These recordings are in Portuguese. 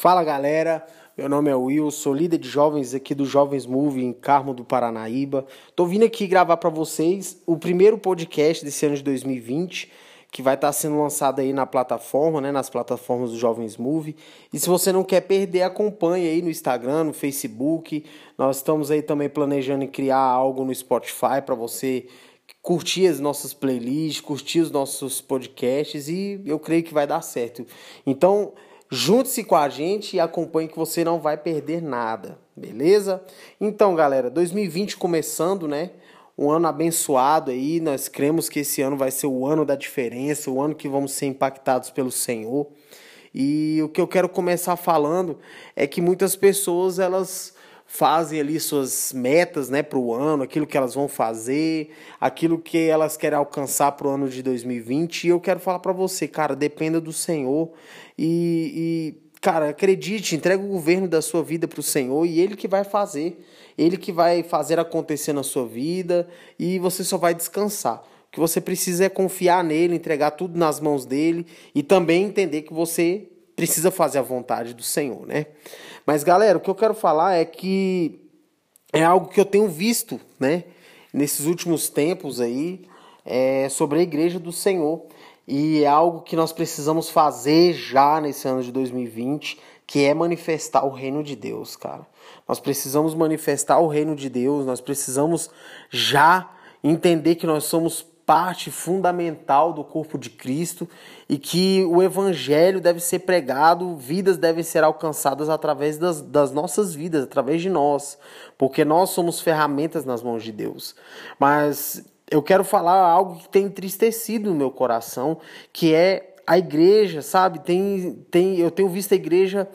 Fala galera, meu nome é Will, sou líder de jovens aqui do Jovens Move em Carmo do Paranaíba. Tô vindo aqui gravar para vocês o primeiro podcast desse ano de 2020, que vai estar tá sendo lançado aí na plataforma, né, nas plataformas do Jovens Move. E se você não quer perder, acompanhe aí no Instagram, no Facebook. Nós estamos aí também planejando criar algo no Spotify para você curtir as nossas playlists, curtir os nossos podcasts e eu creio que vai dar certo. Então, Junte-se com a gente e acompanhe que você não vai perder nada, beleza? Então, galera, 2020 começando, né? Um ano abençoado aí, nós cremos que esse ano vai ser o ano da diferença, o ano que vamos ser impactados pelo Senhor. E o que eu quero começar falando é que muitas pessoas elas fazem ali suas metas né, para o ano, aquilo que elas vão fazer, aquilo que elas querem alcançar para o ano de 2020. E eu quero falar para você, cara, dependa do Senhor e, e, cara, acredite, entrega o governo da sua vida para o Senhor e Ele que vai fazer. Ele que vai fazer acontecer na sua vida e você só vai descansar. O que você precisa é confiar nele, entregar tudo nas mãos dele e também entender que você precisa fazer a vontade do Senhor, né? Mas galera, o que eu quero falar é que é algo que eu tenho visto, né, nesses últimos tempos aí, é sobre a igreja do Senhor. E é algo que nós precisamos fazer já nesse ano de 2020, que é manifestar o reino de Deus, cara. Nós precisamos manifestar o reino de Deus, nós precisamos já entender que nós somos parte fundamental do corpo de Cristo e que o evangelho deve ser pregado, vidas devem ser alcançadas através das, das nossas vidas, através de nós, porque nós somos ferramentas nas mãos de Deus. Mas eu quero falar algo que tem entristecido no meu coração, que é a igreja, sabe? Tem, tem, eu tenho visto a igreja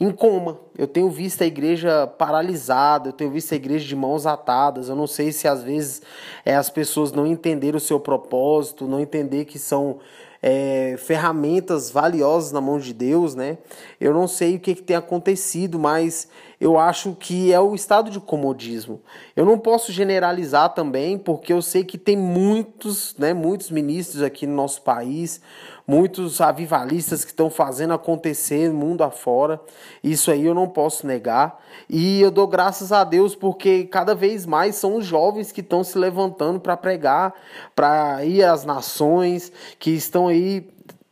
em coma. Eu tenho visto a igreja paralisada, eu tenho visto a igreja de mãos atadas. Eu não sei se às vezes é, as pessoas não entenderam o seu propósito, não entender que são é, ferramentas valiosas na mão de Deus, né? Eu não sei o que, que tem acontecido, mas eu acho que é o estado de comodismo. Eu não posso generalizar também, porque eu sei que tem muitos, né, muitos ministros aqui no nosso país, muitos avivalistas que estão fazendo acontecer mundo afora. Isso aí eu não posso negar. E eu dou graças a Deus porque cada vez mais são os jovens que estão se levantando para pregar, para ir às nações, que estão aí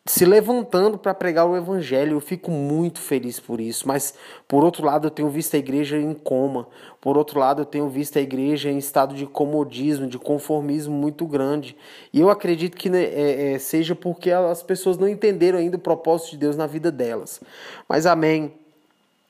se levantando para pregar o evangelho. Eu fico muito feliz por isso, mas por outro lado eu tenho visto a igreja em coma. Por outro lado eu tenho visto a igreja em estado de comodismo, de conformismo muito grande. E eu acredito que né, é, é, seja porque as pessoas não entenderam ainda o propósito de Deus na vida delas. Mas amém.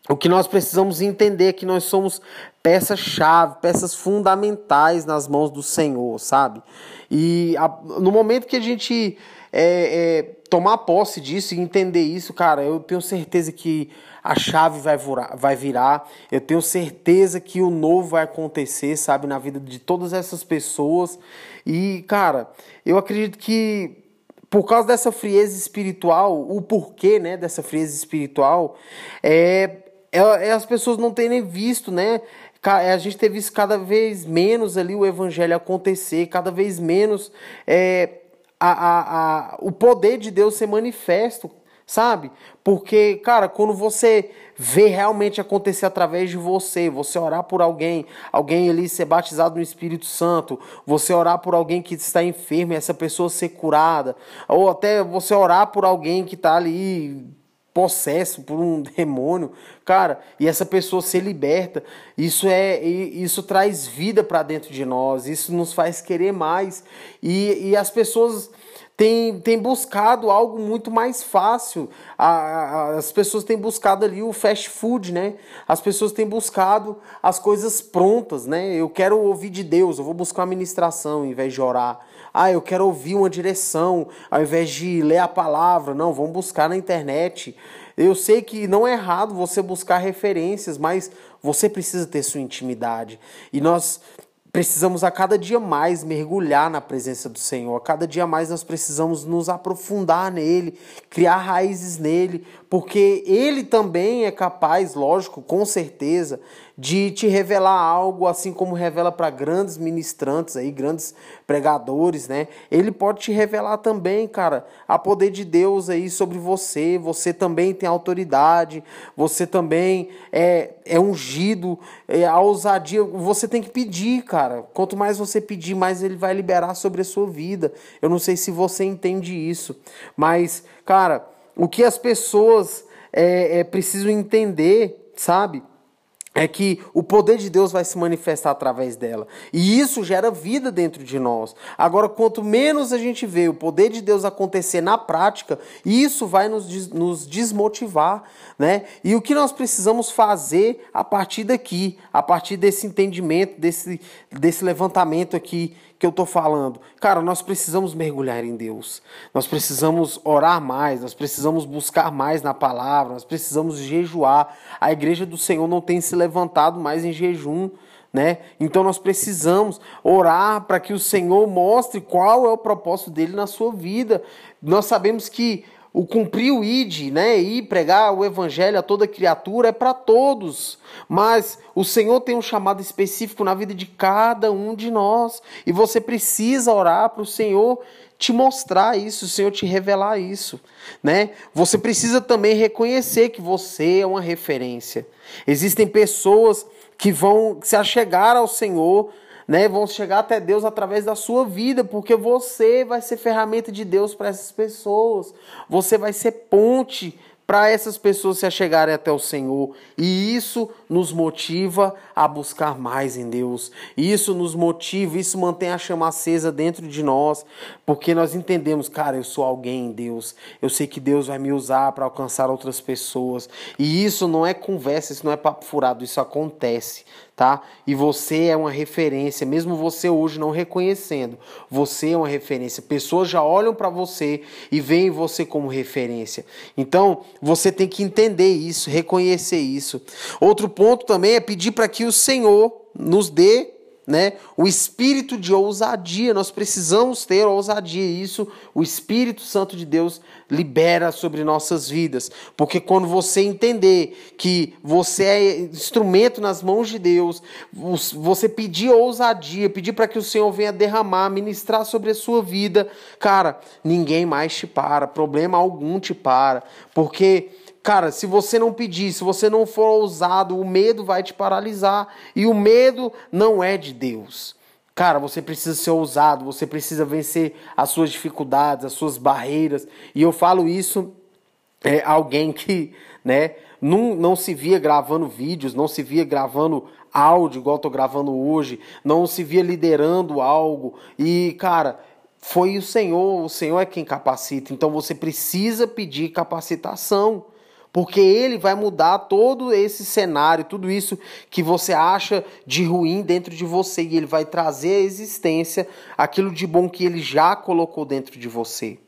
O que nós precisamos entender é que nós somos peças-chave, peças fundamentais nas mãos do Senhor, sabe? E a, no momento que a gente é, é, tomar posse disso e entender isso, cara, eu tenho certeza que a chave vai, virar, vai virar, eu tenho certeza que o novo vai acontecer, sabe, na vida de todas essas pessoas. E, cara, eu acredito que por causa dessa frieza espiritual, o porquê, né, dessa frieza espiritual, é, é, é as pessoas não terem visto, né, a gente ter visto cada vez menos ali o evangelho acontecer, cada vez menos é, a, a, a, o poder de Deus ser manifesto, sabe? Porque, cara, quando você vê realmente acontecer através de você, você orar por alguém, alguém ali ser batizado no Espírito Santo, você orar por alguém que está enfermo e essa pessoa ser curada, ou até você orar por alguém que está ali possesso por um demônio, cara, e essa pessoa ser liberta, isso é isso traz vida para dentro de nós, isso nos faz querer mais. E, e as pessoas têm, têm buscado algo muito mais fácil. A, a, as pessoas têm buscado ali o fast food, né? As pessoas têm buscado as coisas prontas, né? Eu quero ouvir de Deus, eu vou buscar uma ministração em vez de orar. Ah, eu quero ouvir uma direção ao invés de ler a palavra. Não, vamos buscar na internet. Eu sei que não é errado você buscar referências, mas você precisa ter sua intimidade. E nós precisamos a cada dia mais mergulhar na presença do Senhor. A cada dia mais nós precisamos nos aprofundar nele, criar raízes nele, porque ele também é capaz, lógico, com certeza, de te revelar algo, assim como revela para grandes ministrantes aí, grandes pregadores, né? Ele pode te revelar também, cara, a poder de Deus aí sobre você. Você também tem autoridade, você também é, é ungido, é, a ousadia. Você tem que pedir, cara. Quanto mais você pedir, mais ele vai liberar sobre a sua vida. Eu não sei se você entende isso, mas, cara, o que as pessoas é, é precisam entender, sabe? É que o poder de Deus vai se manifestar através dela. E isso gera vida dentro de nós. Agora, quanto menos a gente vê o poder de Deus acontecer na prática, isso vai nos, nos desmotivar. Né? E o que nós precisamos fazer a partir daqui, a partir desse entendimento, desse, desse levantamento aqui que eu estou falando? Cara, nós precisamos mergulhar em Deus. Nós precisamos orar mais, nós precisamos buscar mais na palavra, nós precisamos jejuar. A igreja do Senhor não tem se levantado mais em jejum. Né? Então nós precisamos orar para que o Senhor mostre qual é o propósito dele na sua vida. Nós sabemos que o cumprir o id, né, e pregar o evangelho a toda criatura é para todos, mas o Senhor tem um chamado específico na vida de cada um de nós, e você precisa orar para o Senhor te mostrar isso, o Senhor te revelar isso, né? Você precisa também reconhecer que você é uma referência. Existem pessoas que vão se achegar ao Senhor né, vão chegar até Deus através da sua vida, porque você vai ser ferramenta de Deus para essas pessoas. Você vai ser ponte para essas pessoas se achegarem até o Senhor. E isso nos motiva a buscar mais em Deus. Isso nos motiva, isso mantém a chama acesa dentro de nós, porque nós entendemos, cara, eu sou alguém em Deus. Eu sei que Deus vai me usar para alcançar outras pessoas. E isso não é conversa, isso não é papo furado, isso acontece tá? E você é uma referência, mesmo você hoje não reconhecendo, você é uma referência. Pessoas já olham para você e veem você como referência. Então, você tem que entender isso, reconhecer isso. Outro ponto também é pedir para que o Senhor nos dê né? O espírito de ousadia, nós precisamos ter ousadia, isso o Espírito Santo de Deus libera sobre nossas vidas, porque quando você entender que você é instrumento nas mãos de Deus, você pedir ousadia, pedir para que o Senhor venha derramar, ministrar sobre a sua vida, cara, ninguém mais te para, problema algum te para, porque Cara, se você não pedir, se você não for ousado, o medo vai te paralisar. E o medo não é de Deus. Cara, você precisa ser ousado, você precisa vencer as suas dificuldades, as suas barreiras. E eu falo isso é alguém que, né, não, não se via gravando vídeos, não se via gravando áudio igual estou gravando hoje, não se via liderando algo. E, cara, foi o Senhor, o Senhor é quem capacita. Então você precisa pedir capacitação porque ele vai mudar todo esse cenário, tudo isso que você acha de ruim dentro de você, e ele vai trazer à existência aquilo de bom que ele já colocou dentro de você.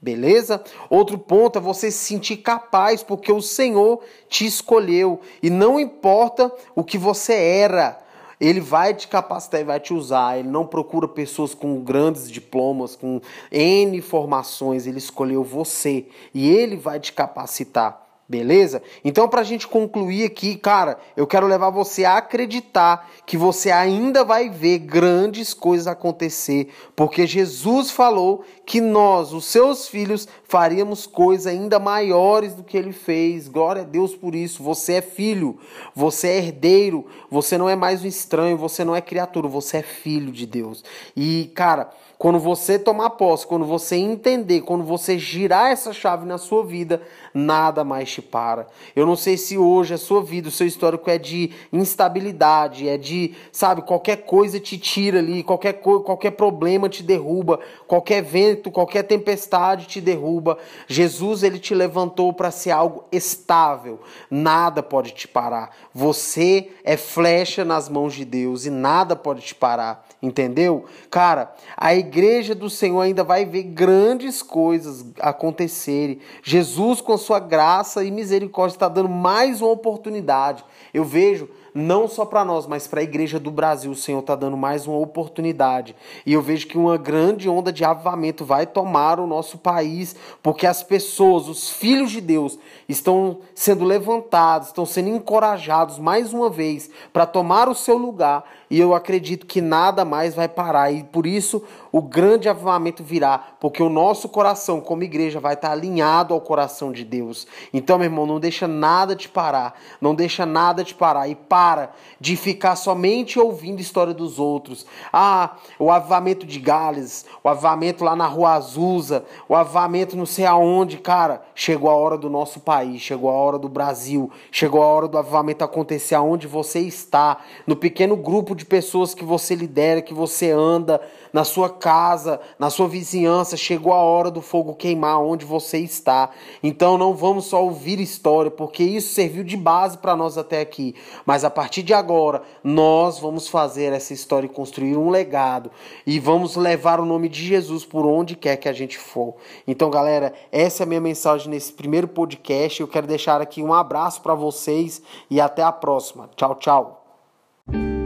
Beleza? Outro ponto é você se sentir capaz, porque o Senhor te escolheu. E não importa o que você era, ele vai te capacitar e vai te usar. Ele não procura pessoas com grandes diplomas, com N formações. Ele escolheu você e ele vai te capacitar. Beleza? Então, para a gente concluir aqui, cara, eu quero levar você a acreditar que você ainda vai ver grandes coisas acontecer, porque Jesus falou que nós, os seus filhos, faríamos coisas ainda maiores do que ele fez. Glória a Deus por isso. Você é filho, você é herdeiro, você não é mais um estranho, você não é criatura, você é filho de Deus. E, cara, quando você tomar posse, quando você entender, quando você girar essa chave na sua vida, nada mais te para. Eu não sei se hoje a sua vida, o seu histórico é de instabilidade, é de, sabe, qualquer coisa te tira ali, qualquer, qualquer problema te derruba, qualquer vento, qualquer tempestade te derruba. Jesus, ele te levantou para ser algo estável. Nada pode te parar. Você é flecha nas mãos de Deus e nada pode te parar. Entendeu? Cara, a igreja do Senhor ainda vai ver grandes coisas acontecerem. Jesus, com sua graça e misericórdia, está dando mais uma oportunidade. Eu vejo não só para nós, mas para a igreja do Brasil. O Senhor está dando mais uma oportunidade. E eu vejo que uma grande onda de avivamento vai tomar o nosso país, porque as pessoas, os filhos de Deus, estão sendo levantados, estão sendo encorajados mais uma vez para tomar o seu lugar. E eu acredito que nada mais vai parar. E por isso o grande avivamento virá, porque o nosso coração, como igreja, vai estar alinhado ao coração de Deus. Então, meu irmão, não deixa nada te parar, não deixa nada te parar e para de ficar somente ouvindo história dos outros. Ah, o avivamento de Gales, o avivamento lá na Rua Azusa, o avivamento não sei aonde, cara. Chegou a hora do nosso país, chegou a hora do Brasil, chegou a hora do avivamento acontecer aonde você está, no pequeno grupo de pessoas que você lidera, que você anda na sua casa, na sua vizinhança, chegou a hora do fogo queimar onde você está. Então não vamos só ouvir história, porque isso serviu de base para nós até aqui. Mas a partir de agora, nós vamos fazer essa história e construir um legado e vamos levar o nome de Jesus por onde quer que a gente for. Então, galera, essa é a minha mensagem nesse primeiro podcast. Eu quero deixar aqui um abraço para vocês e até a próxima. Tchau, tchau.